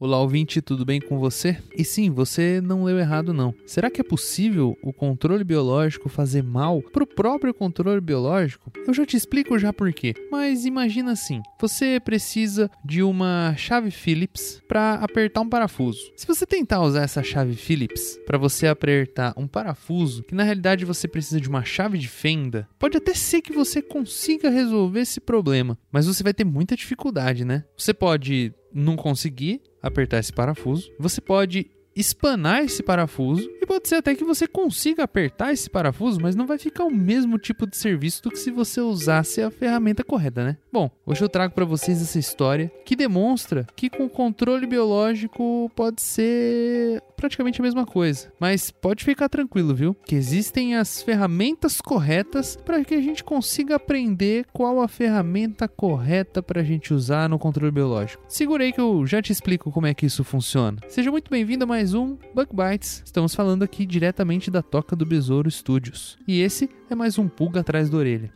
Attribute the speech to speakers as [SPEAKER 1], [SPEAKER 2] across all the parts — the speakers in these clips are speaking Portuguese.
[SPEAKER 1] Olá, ouvinte, tudo bem com você? E sim, você não leu errado não. Será que é possível o controle biológico fazer mal pro próprio controle biológico? Eu já te explico já por quê. Mas imagina assim, você precisa de uma chave Phillips para apertar um parafuso. Se você tentar usar essa chave Phillips para você apertar um parafuso, que na realidade você precisa de uma chave de fenda, pode até ser que você consiga resolver esse problema, mas você vai ter muita dificuldade, né? Você pode não conseguir apertar esse parafuso, você pode espanar esse parafuso pode ser até que você consiga apertar esse parafuso, mas não vai ficar o mesmo tipo de serviço do que se você usasse a ferramenta correta, né? Bom, hoje eu trago para vocês essa história que demonstra que com controle biológico pode ser praticamente a mesma coisa, mas pode ficar tranquilo, viu? Que existem as ferramentas corretas para que a gente consiga aprender qual a ferramenta correta para a gente usar no controle biológico. Segura aí que eu já te explico como é que isso funciona. Seja muito bem-vindo a mais um Bug Bites. Estamos falando aqui diretamente da Toca do Besouro Studios. E esse é mais um pulga atrás da orelha.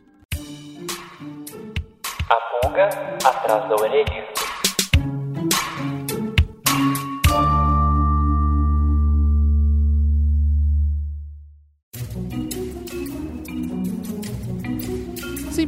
[SPEAKER 2] A pulga atrás da orelha.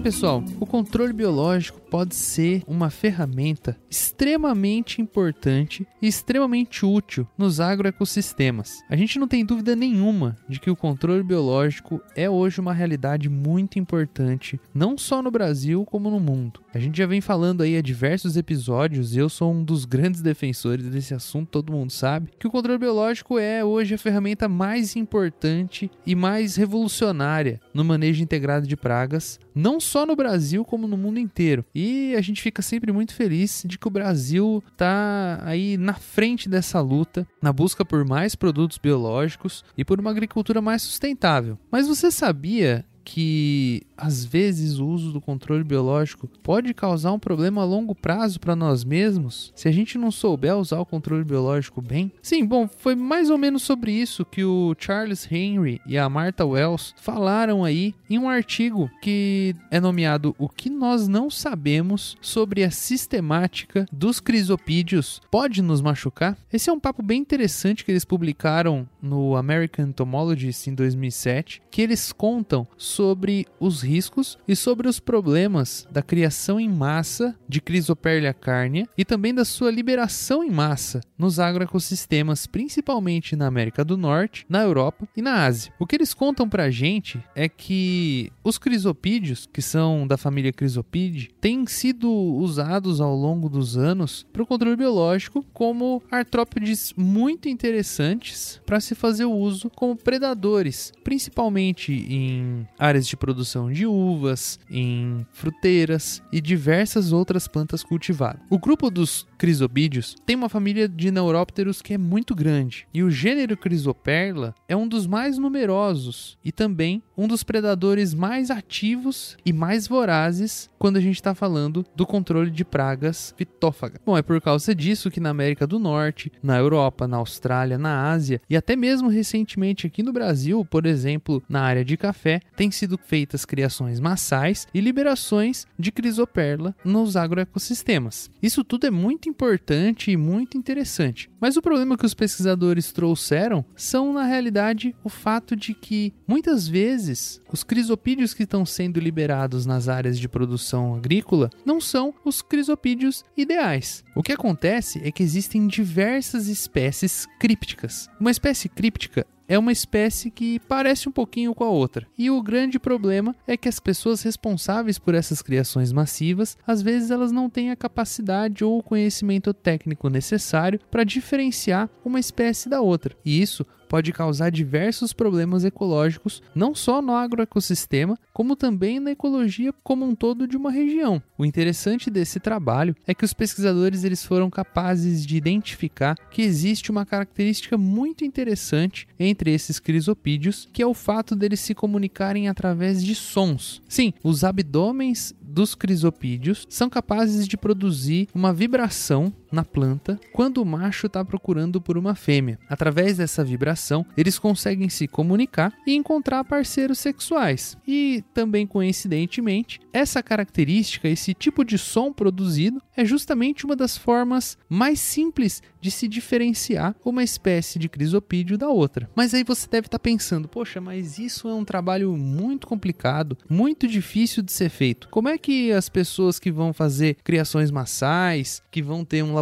[SPEAKER 1] Pessoal, o controle biológico pode ser uma ferramenta extremamente importante e extremamente útil nos agroecossistemas. A gente não tem dúvida nenhuma de que o controle biológico é hoje uma realidade muito importante, não só no Brasil como no mundo. A gente já vem falando aí há diversos episódios, eu sou um dos grandes defensores desse assunto, todo mundo sabe, que o controle biológico é hoje a ferramenta mais importante e mais revolucionária no manejo integrado de pragas, não só no Brasil como no mundo inteiro. E a gente fica sempre muito feliz de que o Brasil está aí na frente dessa luta, na busca por mais produtos biológicos e por uma agricultura mais sustentável. Mas você sabia que às vezes o uso do controle biológico pode causar um problema a longo prazo para nós mesmos se a gente não souber usar o controle biológico bem? Sim, bom, foi mais ou menos sobre isso que o Charles Henry e a Martha Wells falaram aí em um artigo que é nomeado O que nós não sabemos sobre a sistemática dos crisopídeos pode nos machucar? Esse é um papo bem interessante que eles publicaram no American Entomologist em 2007, que eles contam sobre os riscos e sobre os problemas da criação em massa de Chrysoperlia carnea e também da sua liberação em massa nos agroecossistemas, principalmente na América do Norte, na Europa e na Ásia. O que eles contam pra gente é que os crisopídeos, que são da família Crisopide, têm sido usados ao longo dos anos para o controle biológico como artrópodes muito interessantes para se fazer o uso como predadores, principalmente em áreas de produção de uvas, em fruteiras e diversas outras plantas cultivadas. O grupo dos crisopídeos tem uma família de neurópteros que é muito grande, e o gênero Crisoperla é um dos mais numerosos e também um dos predadores mais ativos e mais vorazes quando a gente está falando do controle de pragas fitófagas. Bom, é por causa disso que na América do Norte, na Europa, na Austrália, na Ásia e até mesmo recentemente aqui no Brasil, por exemplo, na área de café, tem sido feitas criações massais e liberações de crisoperla nos agroecossistemas. Isso tudo é muito importante e muito interessante. Mas o problema que os pesquisadores trouxeram são, na realidade, o fato de que muitas vezes os crisopídeos que estão sendo liberados nas áreas de produção agrícola não são os crisopídeos ideais. O que acontece é que existem diversas espécies crípticas. Uma espécie críptica é uma espécie que parece um pouquinho com a outra. E o grande problema é que as pessoas responsáveis por essas criações massivas, às vezes elas não têm a capacidade ou o conhecimento técnico necessário para diferenciar uma espécie da outra. E isso pode causar diversos problemas ecológicos, não só no agroecossistema, como também na ecologia como um todo de uma região. O interessante desse trabalho é que os pesquisadores eles foram capazes de identificar que existe uma característica muito interessante entre esses crisopídeos, que é o fato deles se comunicarem através de sons. Sim, os abdômenes dos crisopídeos são capazes de produzir uma vibração na planta quando o macho está procurando por uma fêmea. Através dessa vibração, eles conseguem se comunicar e encontrar parceiros sexuais. E também coincidentemente, essa característica, esse tipo de som produzido, é justamente uma das formas mais simples de se diferenciar uma espécie de crisopídeo da outra. Mas aí você deve estar pensando, poxa, mas isso é um trabalho muito complicado, muito difícil de ser feito. Como é que as pessoas que vão fazer criações massais, que vão ter um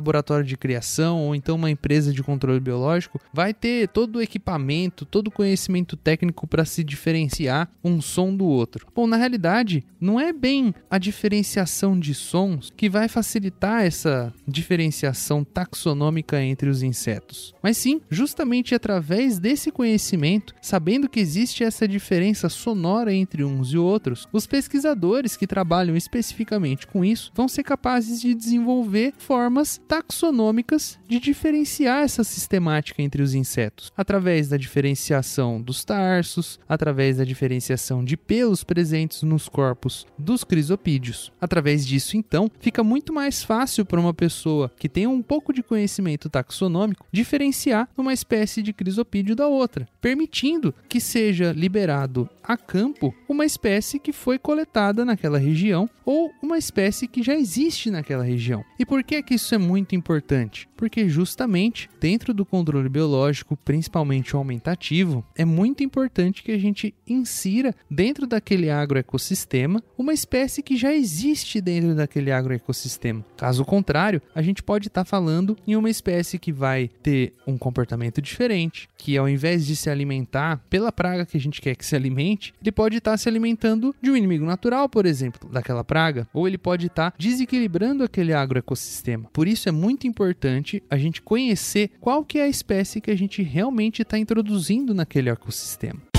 [SPEAKER 1] de criação ou então uma empresa de controle biológico, vai ter todo o equipamento, todo o conhecimento técnico para se diferenciar um som do outro? Bom, na realidade, não é bem a diferenciação de sons que vai facilitar essa diferenciação taxonômica entre os insetos, mas sim justamente através desse conhecimento, sabendo que existe essa diferença sonora entre uns e outros, os pesquisadores que trabalham especificamente com isso vão ser capazes de desenvolver formas taxonômicas de diferenciar essa sistemática entre os insetos, através da diferenciação dos tarsos, através da diferenciação de pelos presentes nos corpos dos crisopídeos. Através disso, então, fica muito mais fácil para uma pessoa que tem um pouco de conhecimento taxonômico diferenciar uma espécie de crisopídeo da outra, permitindo que seja liberado a campo uma espécie que foi coletada naquela região ou uma espécie que já existe naquela região. E por que que isso é muito importante? Porque justamente dentro do controle biológico, principalmente o aumentativo, é muito importante que a gente insira dentro daquele agroecossistema uma espécie que já existe dentro daquele agroecossistema. Caso contrário, a gente pode estar tá falando em uma espécie que vai ter um comportamento diferente, que ao invés de se alimentar pela praga que a gente quer que se alimente, ele pode estar tá se alimentando de um inimigo natural, por exemplo, daquela praga, ou ele pode estar tá desequilibrando aquele agroecossistema. Por isso é muito importante a gente conhecer qual que é a espécie que a gente realmente está introduzindo naquele ecossistema.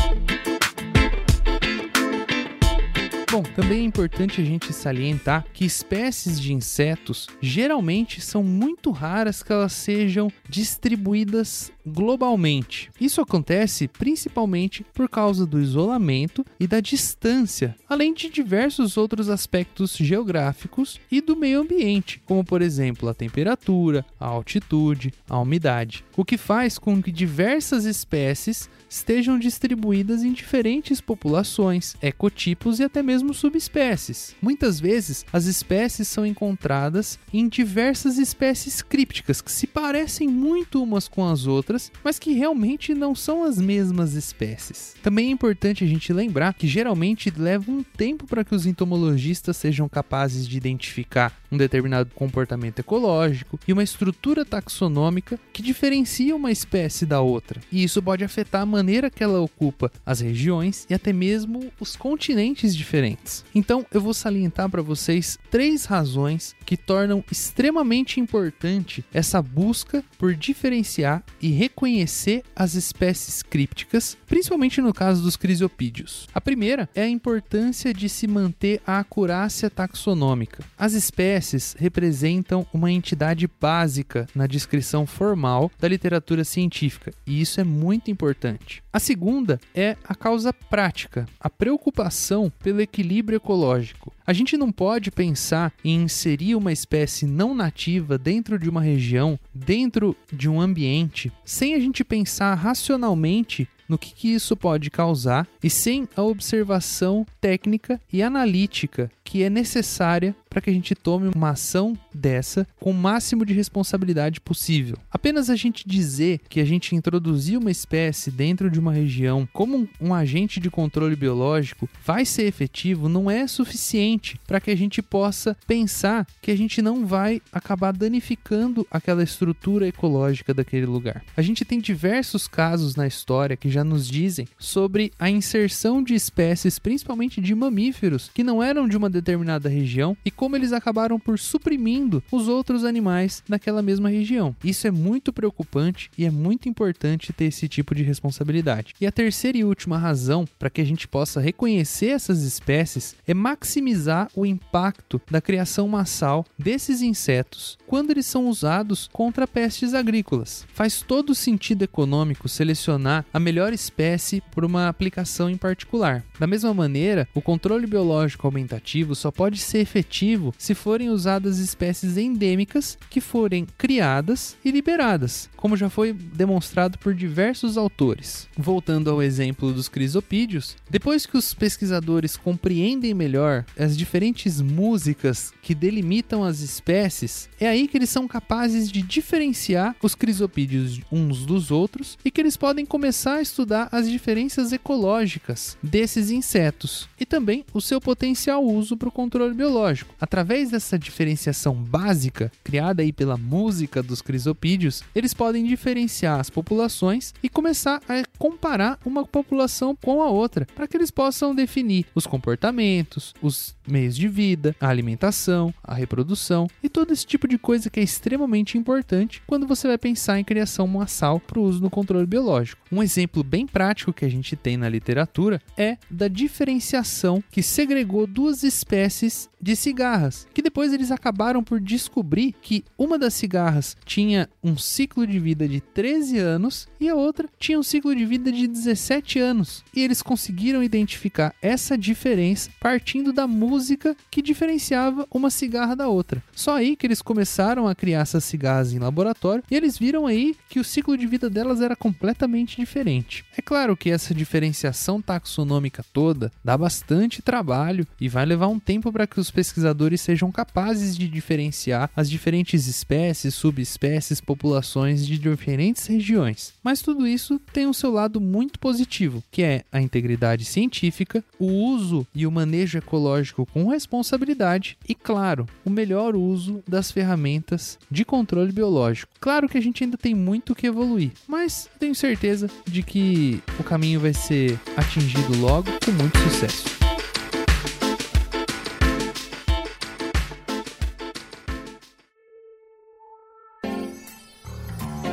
[SPEAKER 1] Bom, também é importante a gente salientar que espécies de insetos geralmente são muito raras que elas sejam distribuídas globalmente. Isso acontece principalmente por causa do isolamento e da distância, além de diversos outros aspectos geográficos e do meio ambiente, como por exemplo a temperatura, a altitude, a umidade, o que faz com que diversas espécies estejam distribuídas em diferentes populações, ecotipos e até mesmo subespécies. Muitas vezes, as espécies são encontradas em diversas espécies crípticas que se parecem muito umas com as outras, mas que realmente não são as mesmas espécies. Também é importante a gente lembrar que geralmente leva um tempo para que os entomologistas sejam capazes de identificar um determinado comportamento ecológico e uma estrutura taxonômica que diferencia uma espécie da outra. E isso pode afetar a que ela ocupa as regiões e até mesmo os continentes diferentes. Então, eu vou salientar para vocês três razões que tornam extremamente importante essa busca por diferenciar e reconhecer as espécies crípticas, principalmente no caso dos crisopídeos. A primeira é a importância de se manter a acurácia taxonômica. As espécies representam uma entidade básica na descrição formal da literatura científica, e isso é muito importante. A segunda é a causa prática, a preocupação pelo equilíbrio ecológico. A gente não pode pensar em inserir uma espécie não nativa dentro de uma região, dentro de um ambiente, sem a gente pensar racionalmente no que, que isso pode causar e sem a observação técnica e analítica que é necessária para que a gente tome uma ação dessa com o máximo de responsabilidade possível. Apenas a gente dizer que a gente introduziu uma espécie dentro de uma região como um, agente de controle biológico vai ser efetivo não é suficiente para que a gente possa pensar que a gente não vai acabar danificando aquela estrutura ecológica daquele lugar. A gente tem diversos casos na história que já nos dizem sobre a inserção de espécies, principalmente de mamíferos, que não eram de uma determinada região e como eles acabaram por suprimindo os outros animais naquela mesma região. Isso é muito preocupante e é muito importante ter esse tipo de responsabilidade. E a terceira e última razão para que a gente possa reconhecer essas espécies é maximizar o impacto da criação massal desses insetos quando eles são usados contra pestes agrícolas. Faz todo sentido econômico selecionar a melhor espécie por uma aplicação em particular. Da mesma maneira, o controle biológico aumentativo só pode ser efetivo se forem usadas espécies endêmicas que forem criadas e liberadas, como já foi demonstrado por diversos autores. Voltando ao exemplo dos crisopídeos, depois que os pesquisadores compreendem melhor as diferentes músicas que delimitam as espécies, é aí que eles são capazes de diferenciar os crisopídeos uns dos outros e que eles podem começar a estudar as diferenças ecológicas desses insetos e também o seu potencial uso para o controle biológico. Através dessa diferenciação básica, criada aí pela música dos crisopídeos, eles podem diferenciar as populações e começar a comparar uma população com a outra, para que eles possam definir os comportamentos, os meios de vida, a alimentação, a reprodução e todo esse tipo de coisa que é extremamente importante quando você vai pensar em criação massal para o uso no controle biológico. Um exemplo bem prático que a gente tem na literatura é da diferenciação que segregou duas espécies de cigarras, que depois eles acabaram por descobrir que uma das cigarras tinha um ciclo de vida de 13 anos e a outra tinha um ciclo de vida de 17 anos. E eles conseguiram identificar essa diferença partindo da música que diferenciava uma cigarra da outra. Só aí que eles começaram a criar essas cigarras em laboratório e eles viram aí que o ciclo de vida delas era completamente diferente. É claro que essa diferenciação taxonômica toda dá bastante trabalho e vai levar um tempo para que os pesquisadores sejam capazes de diferenciar as diferentes espécies, subespécies, populações de diferentes regiões. Mas tudo isso tem o seu lado muito positivo, que é a integridade científica, o uso e o manejo ecológico com responsabilidade e, claro, o melhor uso das ferramentas de controle biológico. Claro que a gente ainda tem muito que evoluir, mas tenho certeza de que o caminho vai ser atingido logo com muito sucesso.